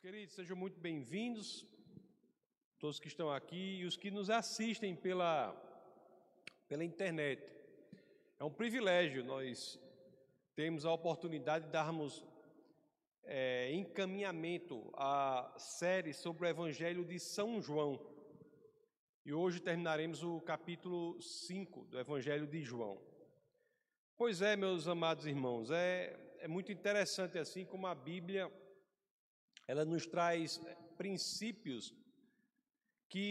queridos, sejam muito bem-vindos, todos que estão aqui e os que nos assistem pela, pela internet. É um privilégio nós temos a oportunidade de darmos é, encaminhamento à série sobre o Evangelho de São João. E hoje terminaremos o capítulo 5 do Evangelho de João. Pois é, meus amados irmãos, é, é muito interessante assim como a Bíblia ela nos traz princípios que,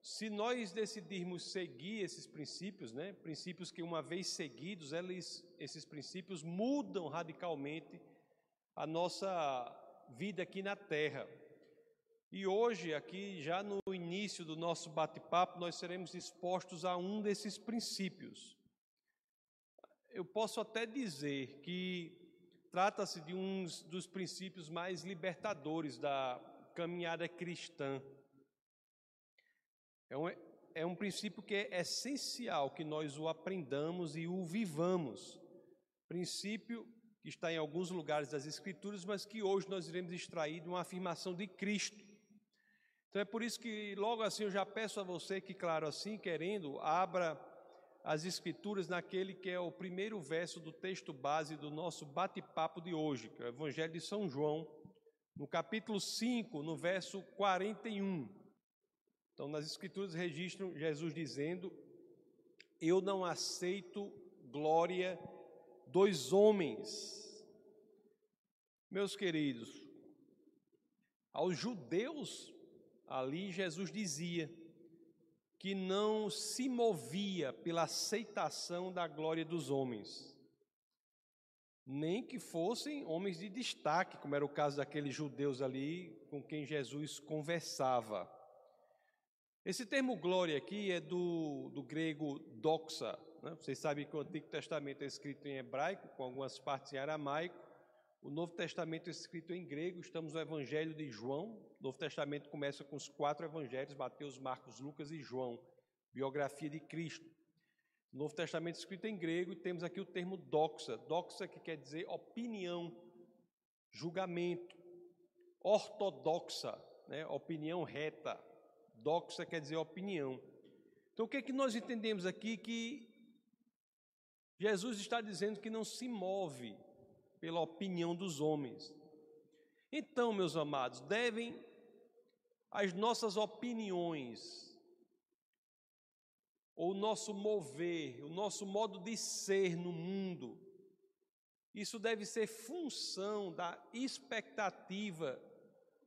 se nós decidirmos seguir esses princípios, né, princípios que, uma vez seguidos, eles, esses princípios mudam radicalmente a nossa vida aqui na Terra. E hoje, aqui, já no início do nosso bate-papo, nós seremos expostos a um desses princípios. Eu posso até dizer que Trata-se de um dos princípios mais libertadores da caminhada cristã. É um, é um princípio que é essencial que nós o aprendamos e o vivamos. Princípio que está em alguns lugares das Escrituras, mas que hoje nós iremos extrair de uma afirmação de Cristo. Então é por isso que logo assim eu já peço a você que, claro, assim querendo, abra as Escrituras naquele que é o primeiro verso do texto base do nosso bate-papo de hoje, que é o Evangelho de São João, no capítulo 5, no verso 41. Então, nas Escrituras registram Jesus dizendo: Eu não aceito glória dos homens. Meus queridos, aos judeus, ali Jesus dizia: que não se movia pela aceitação da glória dos homens, nem que fossem homens de destaque, como era o caso daqueles judeus ali com quem Jesus conversava. Esse termo glória aqui é do, do grego doxa. Né? Vocês sabem que o Antigo Testamento é escrito em hebraico, com algumas partes em aramaico. O Novo Testamento é escrito em grego, estamos no Evangelho de João. O Novo Testamento começa com os quatro evangelhos: Mateus, Marcos, Lucas e João, biografia de Cristo. O Novo Testamento é escrito em grego e temos aqui o termo doxa. Doxa que quer dizer opinião, julgamento. Ortodoxa, né? opinião reta. Doxa quer dizer opinião. Então o que é que nós entendemos aqui? Que Jesus está dizendo que não se move pela opinião dos homens. Então, meus amados, devem as nossas opiniões, ou o nosso mover, o nosso modo de ser no mundo, isso deve ser função da expectativa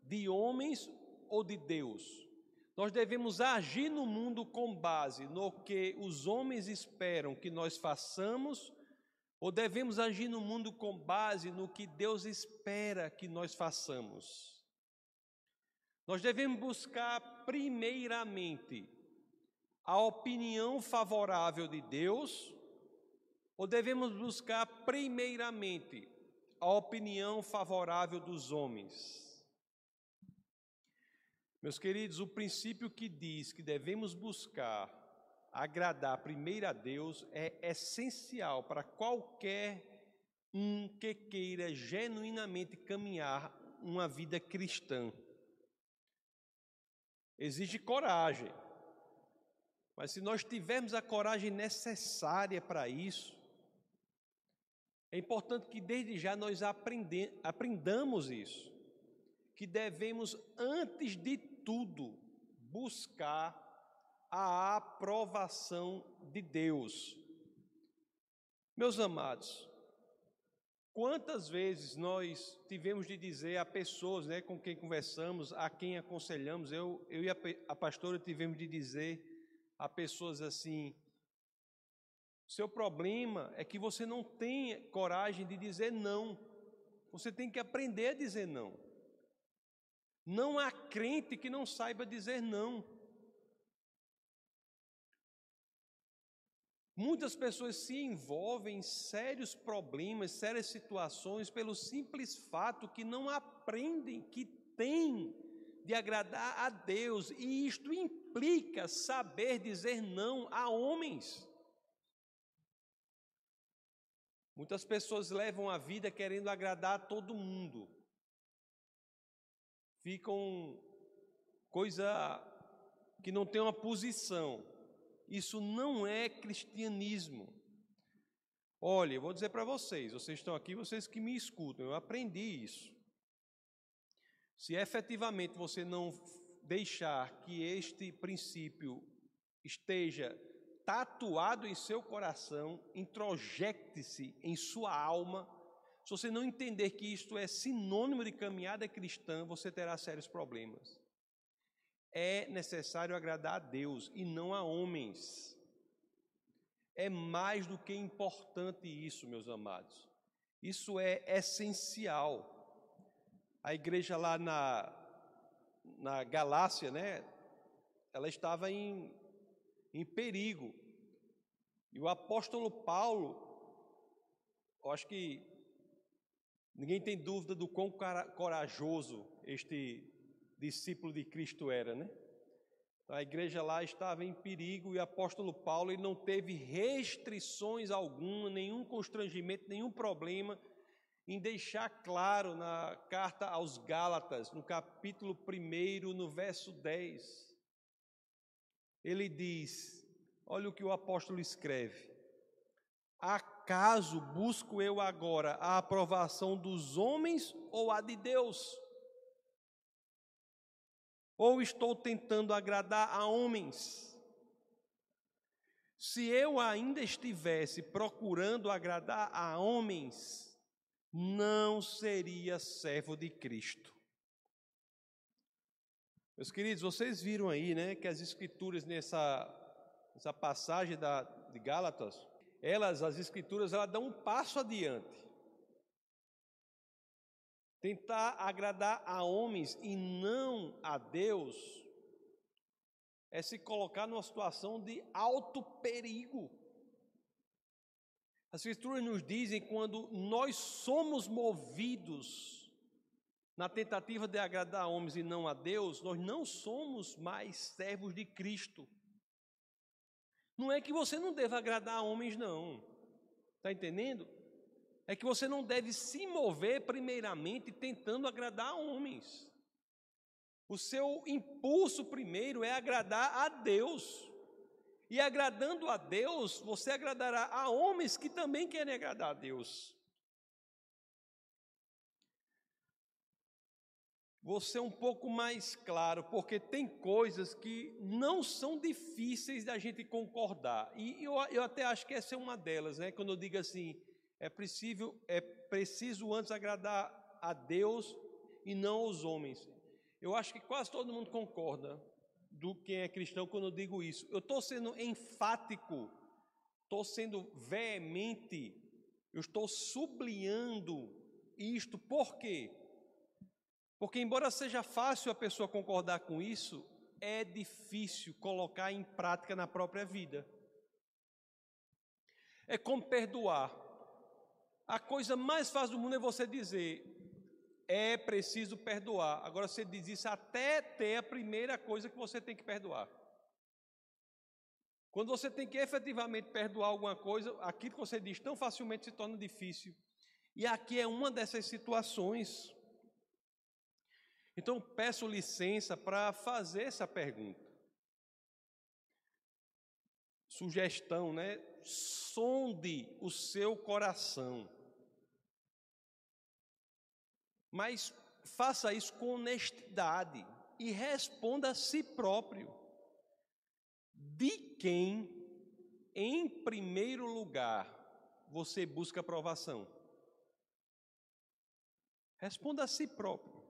de homens ou de Deus. Nós devemos agir no mundo com base no que os homens esperam que nós façamos ou devemos agir no mundo com base no que Deus espera que nós façamos? Nós devemos buscar, primeiramente, a opinião favorável de Deus, ou devemos buscar, primeiramente, a opinião favorável dos homens? Meus queridos, o princípio que diz que devemos buscar agradar primeiro a Deus é essencial para qualquer um que queira genuinamente caminhar uma vida cristã. Exige coragem. Mas se nós tivermos a coragem necessária para isso, é importante que desde já nós aprendamos isso, que devemos, antes de tudo, buscar a aprovação de Deus. Meus amados, quantas vezes nós tivemos de dizer a pessoas né, com quem conversamos, a quem aconselhamos, eu, eu e a, a pastora tivemos de dizer a pessoas assim: seu problema é que você não tem coragem de dizer não. Você tem que aprender a dizer não. Não há crente que não saiba dizer não. Muitas pessoas se envolvem em sérios problemas, sérias situações, pelo simples fato que não aprendem que têm de agradar a Deus, e isto implica saber dizer não a homens. Muitas pessoas levam a vida querendo agradar a todo mundo. ficam coisa que não tem uma posição. Isso não é cristianismo. Olha, eu vou dizer para vocês, vocês estão aqui, vocês que me escutam, eu aprendi isso. Se efetivamente você não deixar que este princípio esteja tatuado em seu coração, introjecte-se em sua alma, se você não entender que isto é sinônimo de caminhada cristã, você terá sérios problemas. É necessário agradar a Deus e não a homens. É mais do que importante isso, meus amados. Isso é essencial. A igreja lá na, na Galácia, né? Ela estava em, em perigo. E o apóstolo Paulo, eu acho que ninguém tem dúvida do quão corajoso este discípulo de Cristo era, né? A igreja lá estava em perigo e o apóstolo Paulo ele não teve restrições alguma, nenhum constrangimento, nenhum problema em deixar claro na carta aos Gálatas, no capítulo 1, no verso 10. Ele diz: olha o que o apóstolo escreve. Acaso busco eu agora a aprovação dos homens ou a de Deus? Ou estou tentando agradar a homens? Se eu ainda estivesse procurando agradar a homens, não seria servo de Cristo. Meus queridos, vocês viram aí, né, que as escrituras nessa, nessa passagem da, de Gálatas, elas, as escrituras, elas dão um passo adiante tentar agradar a homens e não a Deus, é se colocar numa situação de alto perigo. As Escrituras nos dizem quando nós somos movidos na tentativa de agradar a homens e não a Deus, nós não somos mais servos de Cristo. Não é que você não deva agradar a homens, não. Está entendendo? É que você não deve se mover primeiramente tentando agradar a homens. O seu impulso primeiro é agradar a Deus. E agradando a Deus, você agradará a homens que também querem agradar a Deus. Vou ser um pouco mais claro, porque tem coisas que não são difíceis da gente concordar. E eu, eu até acho que essa é uma delas, né? Quando eu digo assim, é preciso, é preciso antes agradar a Deus e não aos homens. Eu acho que quase todo mundo concorda do quem é cristão quando eu digo isso. Eu estou sendo enfático, estou sendo veemente, eu estou sublinhando isto. Por quê? Porque, embora seja fácil a pessoa concordar com isso, é difícil colocar em prática na própria vida. É como perdoar. A coisa mais fácil do mundo é você dizer: é preciso perdoar. Agora você diz isso até ter a primeira coisa que você tem que perdoar. Quando você tem que efetivamente perdoar alguma coisa, aquilo que você diz tão facilmente se torna difícil. E aqui é uma dessas situações. Então peço licença para fazer essa pergunta. Sugestão, né? Sonde o seu coração. Mas faça isso com honestidade e responda a si próprio. De quem, em primeiro lugar, você busca aprovação? Responda a si próprio.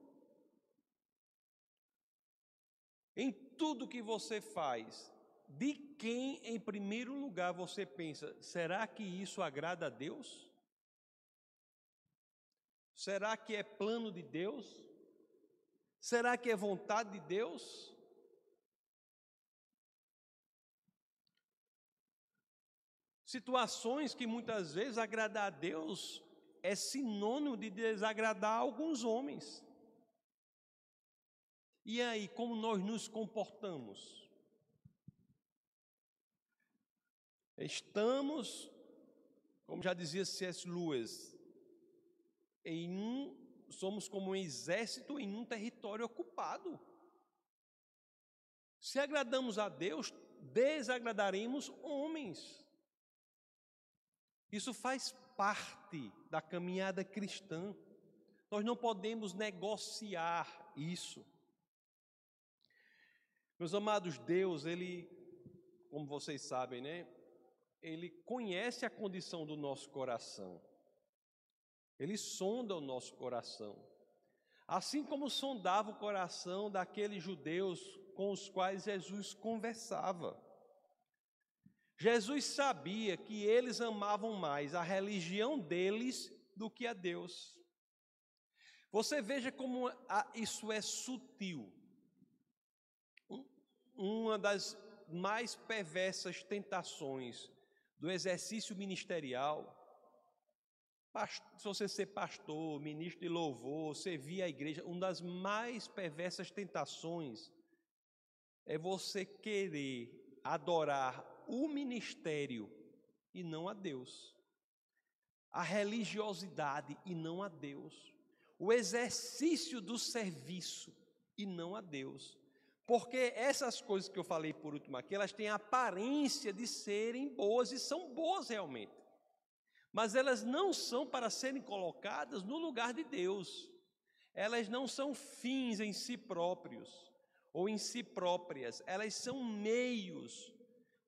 Em tudo que você faz, de quem em primeiro lugar você pensa, será que isso agrada a Deus? Será que é plano de Deus? Será que é vontade de Deus? Situações que muitas vezes agradar a Deus é sinônimo de desagradar alguns homens. E aí, como nós nos comportamos? Estamos, como já dizia C.S. Lewis, em um somos como um exército em um território ocupado. Se agradamos a Deus, desagradaremos homens. Isso faz parte da caminhada cristã. Nós não podemos negociar isso. Meus amados, Deus, Ele, como vocês sabem, né? Ele conhece a condição do nosso coração. Ele sonda o nosso coração. Assim como sondava o coração daqueles judeus com os quais Jesus conversava. Jesus sabia que eles amavam mais a religião deles do que a Deus. Você veja como isso é sutil. Uma das mais perversas tentações do exercício ministerial, se você ser pastor, ministro de louvor, servir a igreja, uma das mais perversas tentações é você querer adorar o ministério e não a Deus, a religiosidade e não a Deus, o exercício do serviço e não a Deus. Porque essas coisas que eu falei por último aqui, elas têm a aparência de serem boas e são boas realmente. Mas elas não são para serem colocadas no lugar de Deus. Elas não são fins em si próprios ou em si próprias, elas são meios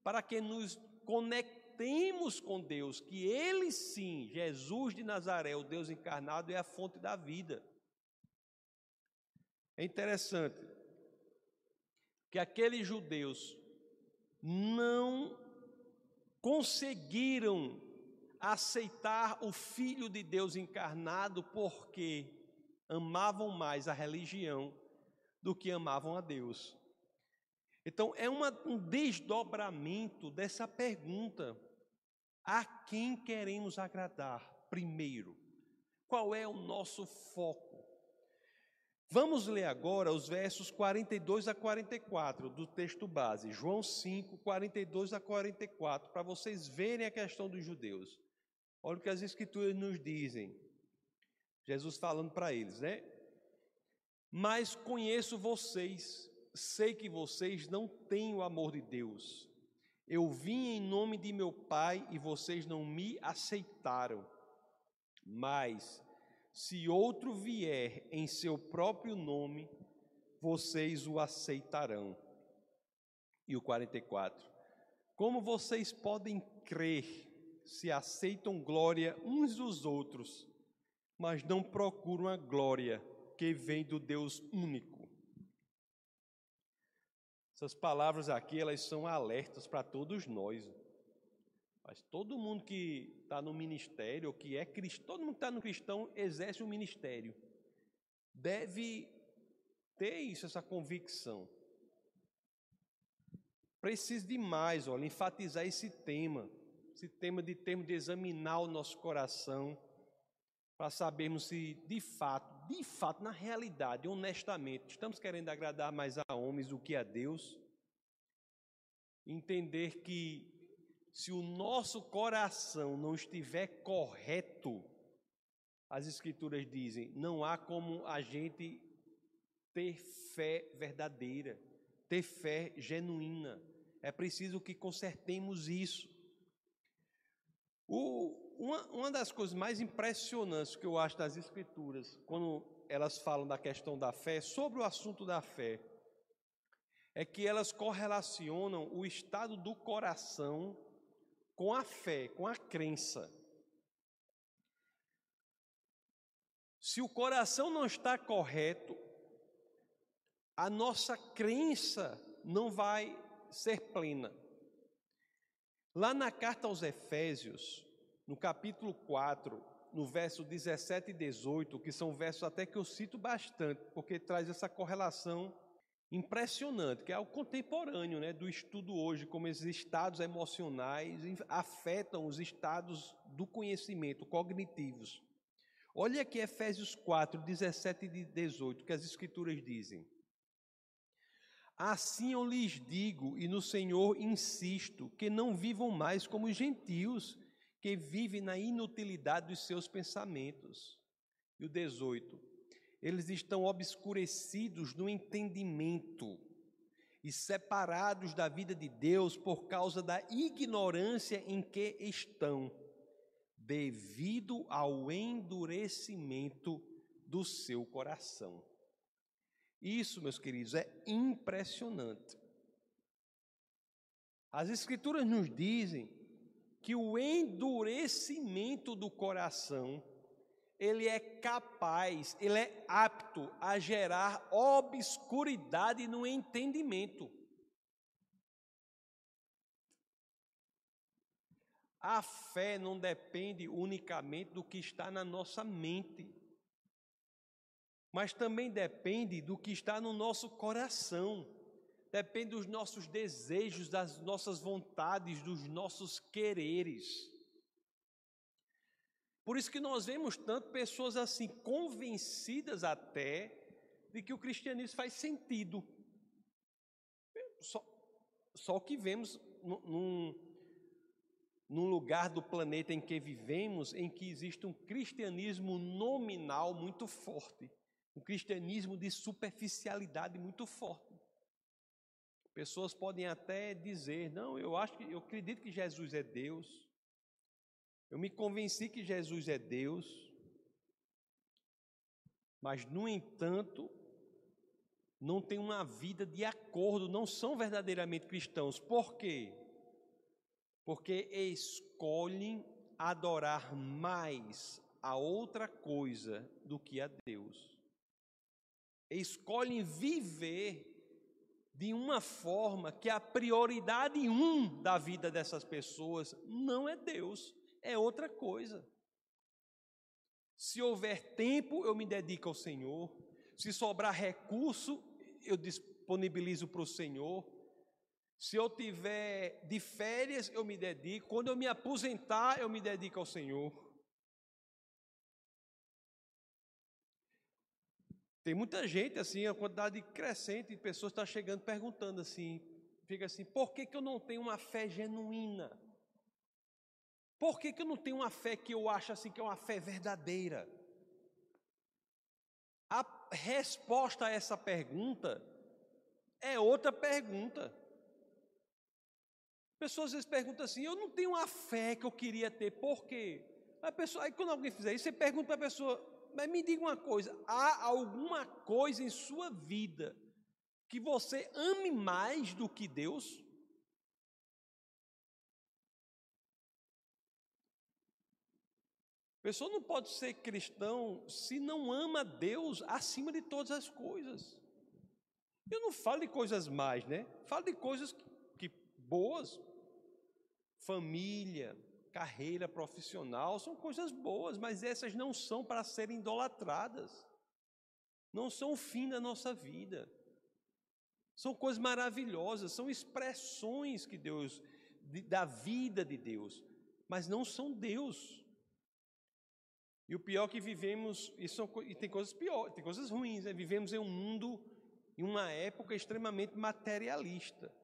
para que nos conectemos com Deus, que Ele sim, Jesus de Nazaré, o Deus encarnado, é a fonte da vida. É interessante que aqueles judeus não conseguiram aceitar o Filho de Deus encarnado porque amavam mais a religião do que amavam a Deus. Então, é uma, um desdobramento dessa pergunta: a quem queremos agradar primeiro? Qual é o nosso foco? Vamos ler agora os versos 42 a 44 do texto base, João 5, 42 a 44, para vocês verem a questão dos judeus. Olha o que as Escrituras nos dizem. Jesus falando para eles, né? Mas conheço vocês, sei que vocês não têm o amor de Deus. Eu vim em nome de meu Pai e vocês não me aceitaram. Mas, se outro vier em seu próprio nome, vocês o aceitarão. E o 44. Como vocês podem crer se aceitam glória uns dos outros, mas não procuram a glória que vem do Deus único? Essas palavras aqui, elas são alertas para todos nós. Mas todo mundo que está no ministério, ou que é cristão, todo mundo que está no cristão exerce um ministério. Deve ter isso, essa convicção. Preciso demais, olha, enfatizar esse tema, esse tema de termos de examinar o nosso coração, para sabermos se de fato de fato, na realidade, honestamente, estamos querendo agradar mais a homens do que a Deus? Entender que se o nosso coração não estiver correto, as Escrituras dizem, não há como a gente ter fé verdadeira, ter fé genuína. É preciso que consertemos isso. O, uma, uma das coisas mais impressionantes que eu acho das Escrituras, quando elas falam da questão da fé, sobre o assunto da fé, é que elas correlacionam o estado do coração com a fé, com a crença. Se o coração não está correto, a nossa crença não vai ser plena. Lá na carta aos Efésios, no capítulo 4, no verso 17 e 18, que são versos até que eu cito bastante, porque traz essa correlação impressionante, que é o contemporâneo né, do estudo hoje, como esses estados emocionais afetam os estados do conhecimento cognitivos. Olha aqui Efésios 4, 17 e 18, que as Escrituras dizem. Assim eu lhes digo, e no Senhor insisto, que não vivam mais como gentios, que vivem na inutilidade dos seus pensamentos. E o 18. eles estão obscurecidos no entendimento e separados da vida de Deus por causa da ignorância em que estão, devido ao endurecimento do seu coração. Isso, meus queridos, é impressionante. As Escrituras nos dizem que o endurecimento do coração ele é capaz, ele é apto a gerar obscuridade no entendimento. A fé não depende unicamente do que está na nossa mente, mas também depende do que está no nosso coração, depende dos nossos desejos, das nossas vontades, dos nossos quereres. Por isso que nós vemos tanto pessoas assim, convencidas até de que o cristianismo faz sentido. Só, só que vemos num, num lugar do planeta em que vivemos, em que existe um cristianismo nominal muito forte, um cristianismo de superficialidade muito forte. Pessoas podem até dizer: não, eu acho que eu acredito que Jesus é Deus, eu me convenci que Jesus é Deus, mas, no entanto, não tem uma vida de acordo, não são verdadeiramente cristãos. Por quê? Porque escolhem adorar mais a outra coisa do que a Deus. Escolhem viver de uma forma que a prioridade um da vida dessas pessoas não é Deus, é outra coisa. Se houver tempo, eu me dedico ao Senhor. Se sobrar recurso, eu disponibilizo para o Senhor. Se eu tiver de férias, eu me dedico. Quando eu me aposentar, eu me dedico ao Senhor. Tem muita gente, assim, a quantidade crescente de pessoas está chegando perguntando assim, fica assim, por que, que eu não tenho uma fé genuína? Por que, que eu não tenho uma fé que eu acho assim que é uma fé verdadeira? A resposta a essa pergunta é outra pergunta. Pessoas às vezes perguntam assim: eu não tenho uma fé que eu queria ter, por quê? A pessoa, aí quando alguém fizer isso, você pergunta para a pessoa: mas me diga uma coisa, há alguma coisa em sua vida que você ame mais do que Deus? A pessoa não pode ser cristão se não ama Deus acima de todas as coisas. Eu não falo de coisas mais, né? Falo de coisas que, que boas, família, carreira profissional, são coisas boas, mas essas não são para serem idolatradas. Não são o fim da nossa vida. São coisas maravilhosas, são expressões que Deus da vida de Deus, mas não são Deus. E o pior é que vivemos, e, são, e tem coisas piores, tem coisas ruins, né? vivemos em um mundo, em uma época extremamente materialista.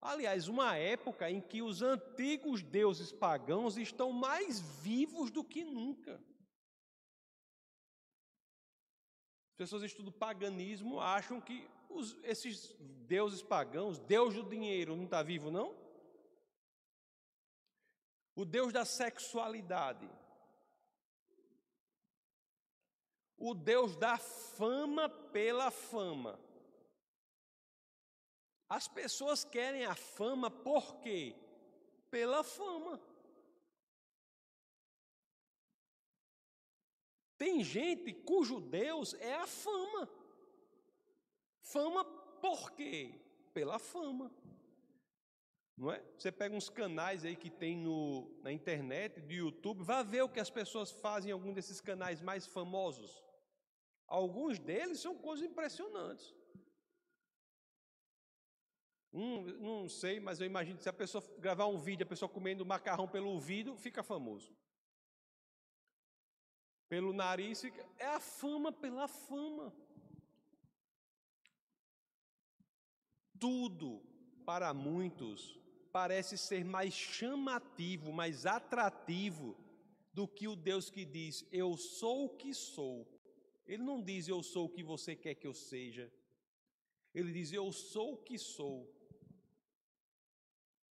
Aliás, uma época em que os antigos deuses pagãos estão mais vivos do que nunca. As pessoas estudam paganismo acham que os, esses deuses pagãos, Deus do dinheiro, não está vivo, não? O Deus da sexualidade, o Deus da fama pela fama. As pessoas querem a fama por quê? Pela fama. Tem gente cujo Deus é a fama. Fama por quê? Pela fama. Não é? Você pega uns canais aí que tem no, na internet, do YouTube, vá ver o que as pessoas fazem em algum desses canais mais famosos. Alguns deles são coisas impressionantes. Um, não sei, mas eu imagino que se a pessoa gravar um vídeo, a pessoa comendo macarrão pelo ouvido, fica famoso. Pelo nariz, fica, é a fama pela fama. Tudo, para muitos, parece ser mais chamativo, mais atrativo do que o Deus que diz: Eu sou o que sou Ele não diz eu sou o que você quer que eu seja. Ele diz eu sou o que sou.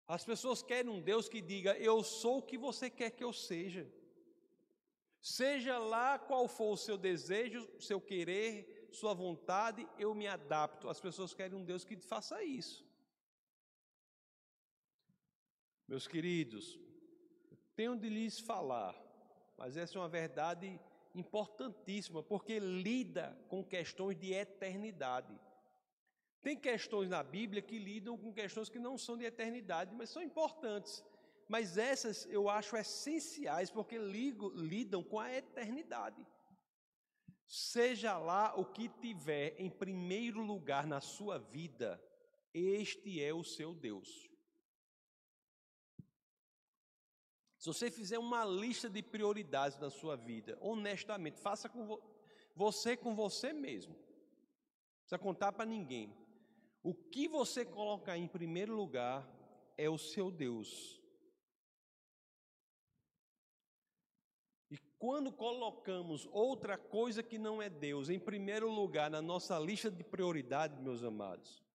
As pessoas querem um Deus que diga eu sou o que você quer que eu seja. Seja lá qual for o seu desejo, seu querer, sua vontade, eu me adapto. As pessoas querem um Deus que faça isso. Meus queridos, tenho de lhes falar, mas essa é uma verdade importantíssima, porque lida com questões de eternidade. Tem questões na Bíblia que lidam com questões que não são de eternidade, mas são importantes. Mas essas eu acho essenciais, porque ligo, lidam com a eternidade. Seja lá o que tiver em primeiro lugar na sua vida, este é o seu Deus. Se você fizer uma lista de prioridades na sua vida, honestamente, faça com vo você com você mesmo. Não precisa contar para ninguém. O que você colocar em primeiro lugar é o seu Deus. E quando colocamos outra coisa que não é Deus em primeiro lugar na nossa lista de prioridades, meus amados,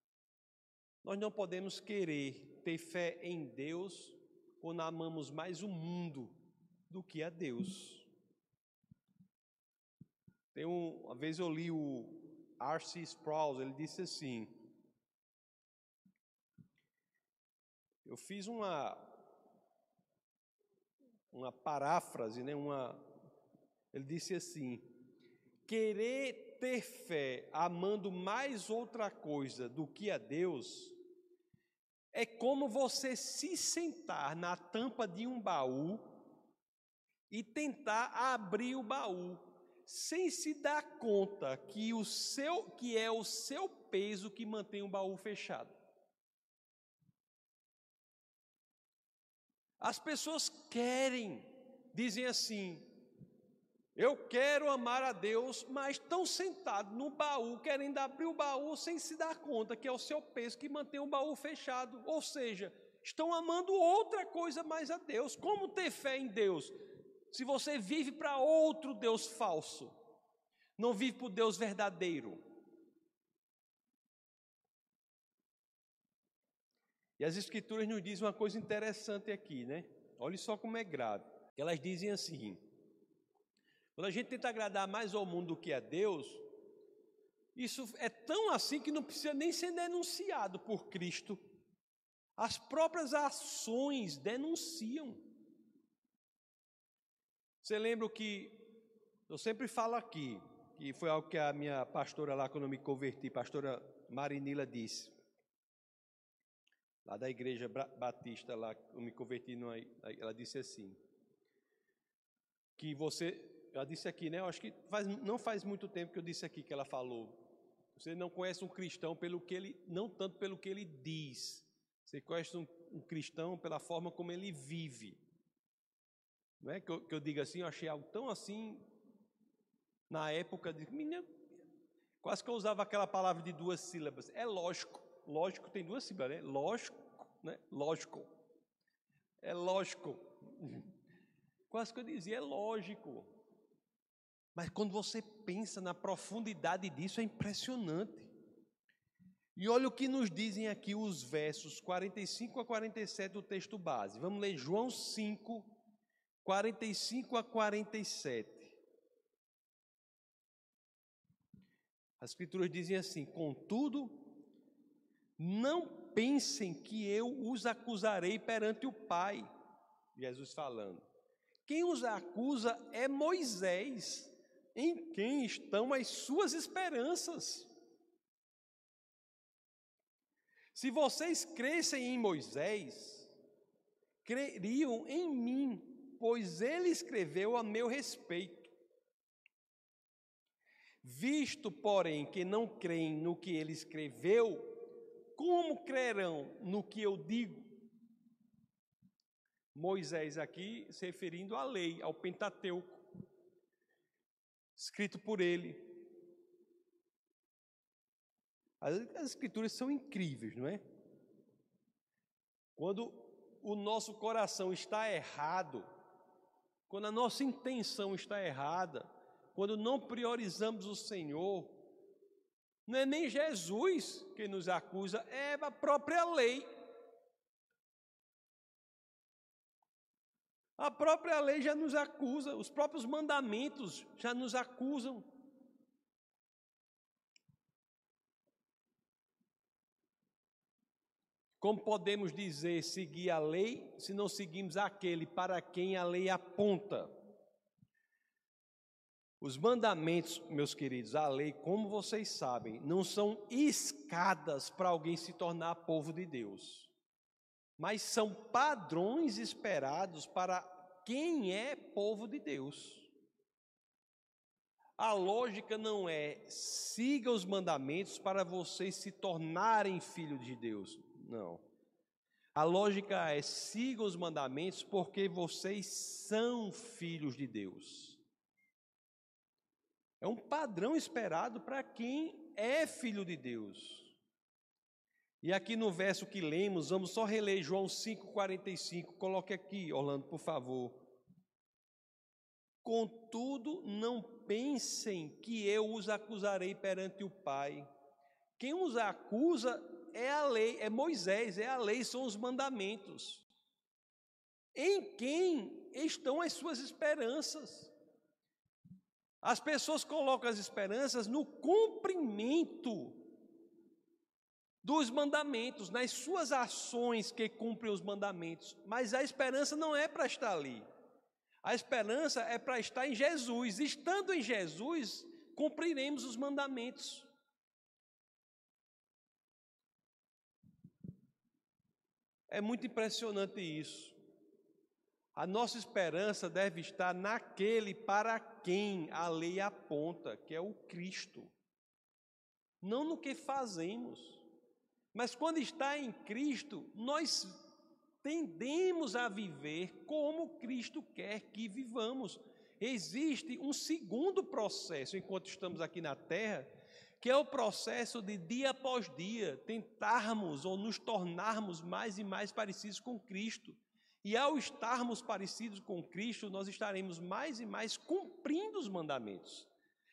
nós não podemos querer ter fé em Deus quando amamos mais o mundo do que a Deus. Tem um, uma vez eu li o R.C. Sproul, ele disse assim: Eu fiz uma uma paráfrase, né? Uma, ele disse assim: querer ter fé amando mais outra coisa do que a Deus é como você se sentar na tampa de um baú e tentar abrir o baú sem se dar conta que o seu que é o seu peso que mantém o baú fechado. As pessoas querem, dizem assim: eu quero amar a Deus, mas estão sentados no baú, querendo abrir o baú sem se dar conta que é o seu peso que mantém o baú fechado. Ou seja, estão amando outra coisa mais a Deus. Como ter fé em Deus? Se você vive para outro Deus falso, não vive para o Deus verdadeiro. E as Escrituras nos dizem uma coisa interessante aqui, né? Olhe só como é grave. Elas dizem assim: quando a gente tenta agradar mais ao mundo do que a Deus, isso é tão assim que não precisa nem ser denunciado por Cristo. As próprias ações denunciam. Você lembra que eu sempre falo aqui, que foi algo que a minha pastora lá, quando eu me converti, pastora Marinila, disse. Lá da igreja batista, lá, eu me converti, numa, ela disse assim: que você já disse aqui, né? Eu acho que faz, não faz muito tempo que eu disse aqui que ela falou. Você não conhece um cristão pelo que ele, não tanto pelo que ele diz. Você conhece um, um cristão pela forma como ele vive. Não é que eu, que eu diga assim, eu achei algo tão assim na época de menina, quase que eu usava aquela palavra de duas sílabas. É lógico, lógico tem duas sílabas, né? Lógico, né? Lógico. É lógico. Quase que eu dizia, é lógico. Mas quando você pensa na profundidade disso, é impressionante. E olha o que nos dizem aqui os versos 45 a 47 do texto base. Vamos ler João 5, 45 a 47. As Escrituras dizem assim: Contudo, não pensem que eu os acusarei perante o Pai. Jesus falando. Quem os acusa é Moisés em quem estão as suas esperanças? Se vocês crescem em Moisés, creriam em mim, pois ele escreveu a meu respeito. Visto, porém, que não creem no que ele escreveu, como crerão no que eu digo? Moisés aqui se referindo à lei, ao Pentateuco escrito por ele. As, as escrituras são incríveis, não é? Quando o nosso coração está errado, quando a nossa intenção está errada, quando não priorizamos o Senhor, não é nem Jesus que nos acusa, é a própria lei. A própria lei já nos acusa, os próprios mandamentos já nos acusam. Como podemos dizer seguir a lei se não seguimos aquele para quem a lei aponta? Os mandamentos, meus queridos, a lei, como vocês sabem, não são escadas para alguém se tornar povo de Deus mas são padrões esperados para quem é povo de Deus. A lógica não é siga os mandamentos para vocês se tornarem filhos de Deus. Não. A lógica é siga os mandamentos porque vocês são filhos de Deus. É um padrão esperado para quem é filho de Deus. E aqui no verso que lemos, vamos só reler João 5,45. Coloque aqui, Orlando, por favor. Contudo, não pensem que eu os acusarei perante o Pai. Quem os acusa é a lei, é Moisés, é a lei, são os mandamentos. Em quem estão as suas esperanças? As pessoas colocam as esperanças no cumprimento dos mandamentos, nas suas ações que cumprem os mandamentos. Mas a esperança não é para estar ali. A esperança é para estar em Jesus. Estando em Jesus, cumpriremos os mandamentos. É muito impressionante isso. A nossa esperança deve estar naquele para quem a lei aponta, que é o Cristo. Não no que fazemos. Mas quando está em Cristo, nós tendemos a viver como Cristo quer que vivamos. Existe um segundo processo enquanto estamos aqui na terra, que é o processo de dia após dia tentarmos ou nos tornarmos mais e mais parecidos com Cristo. E ao estarmos parecidos com Cristo, nós estaremos mais e mais cumprindo os mandamentos.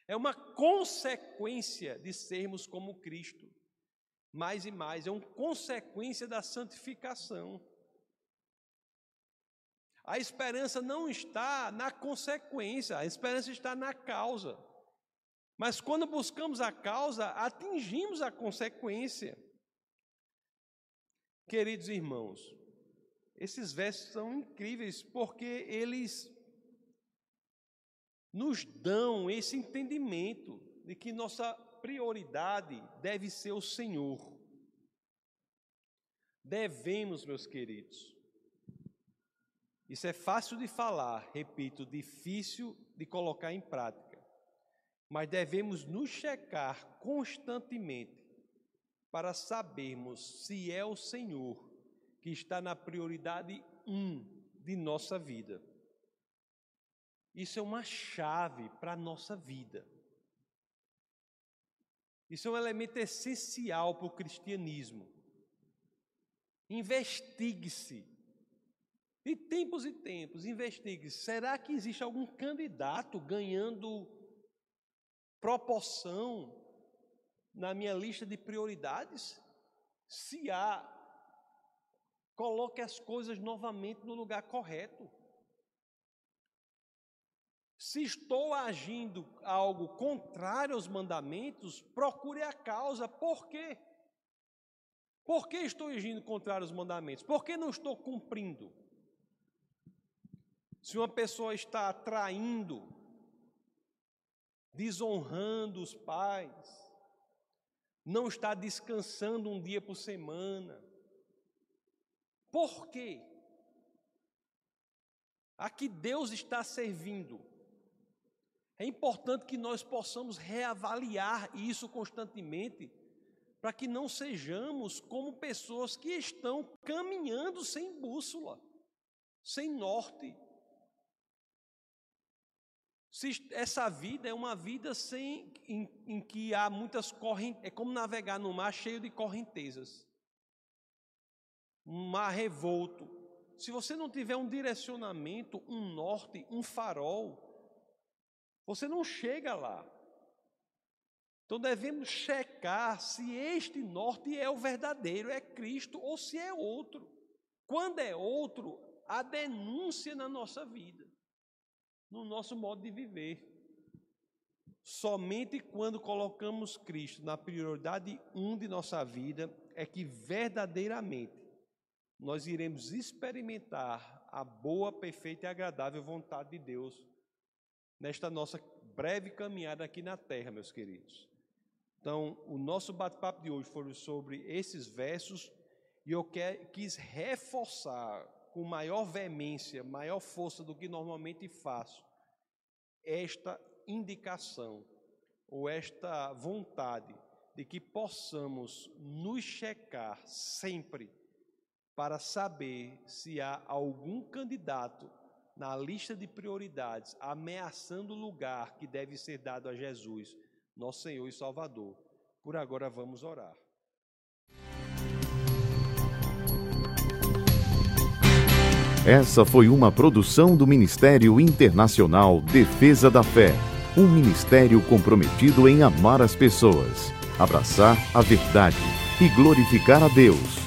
É uma consequência de sermos como Cristo mais e mais, é uma consequência da santificação. A esperança não está na consequência, a esperança está na causa. Mas quando buscamos a causa, atingimos a consequência. Queridos irmãos, esses versos são incríveis porque eles nos dão esse entendimento de que nossa prioridade deve ser o Senhor. Devemos, meus queridos. Isso é fácil de falar, repito, difícil de colocar em prática. Mas devemos nos checar constantemente para sabermos se é o Senhor que está na prioridade um de nossa vida. Isso é uma chave para a nossa vida. Isso é um elemento essencial para o cristianismo. Investigue-se. De tempos e tempos, investigue-se. Será que existe algum candidato ganhando proporção na minha lista de prioridades? Se há, coloque as coisas novamente no lugar correto. Se estou agindo algo contrário aos mandamentos, procure a causa. Por quê? Por que estou agindo contrário aos mandamentos? Por que não estou cumprindo? Se uma pessoa está traindo, desonrando os pais, não está descansando um dia por semana, por quê? A que Deus está servindo? É importante que nós possamos reavaliar isso constantemente, para que não sejamos como pessoas que estão caminhando sem bússola, sem norte. Se essa vida é uma vida sem, em, em que há muitas correntes, é como navegar no mar cheio de correntezas, mar revolto. Se você não tiver um direcionamento, um norte, um farol, Você não chega lá. Então devemos checar se este norte é o verdadeiro, é Cristo ou se é outro. Quando é outro, a denúncia na nossa vida, no nosso modo de viver. Somente quando colocamos Cristo na prioridade um de nossa vida é que verdadeiramente nós iremos experimentar a boa, perfeita e agradável vontade de Deus nesta nossa breve caminhada aqui na terra, meus queridos. Então, o nosso bate-papo de hoje foi sobre esses versos e eu quis reforçar com maior veemência, maior força do que normalmente faço, esta indicação ou esta vontade de que possamos nos checar sempre para saber se há algum candidato na lista de prioridades ameaçando o lugar que deve ser dado a Jesus, nosso Senhor e Salvador. Por agora vamos orar. Essa foi uma produção do Ministério Internacional Defesa da Fé um ministério comprometido em amar as pessoas, abraçar a verdade e glorificar a Deus.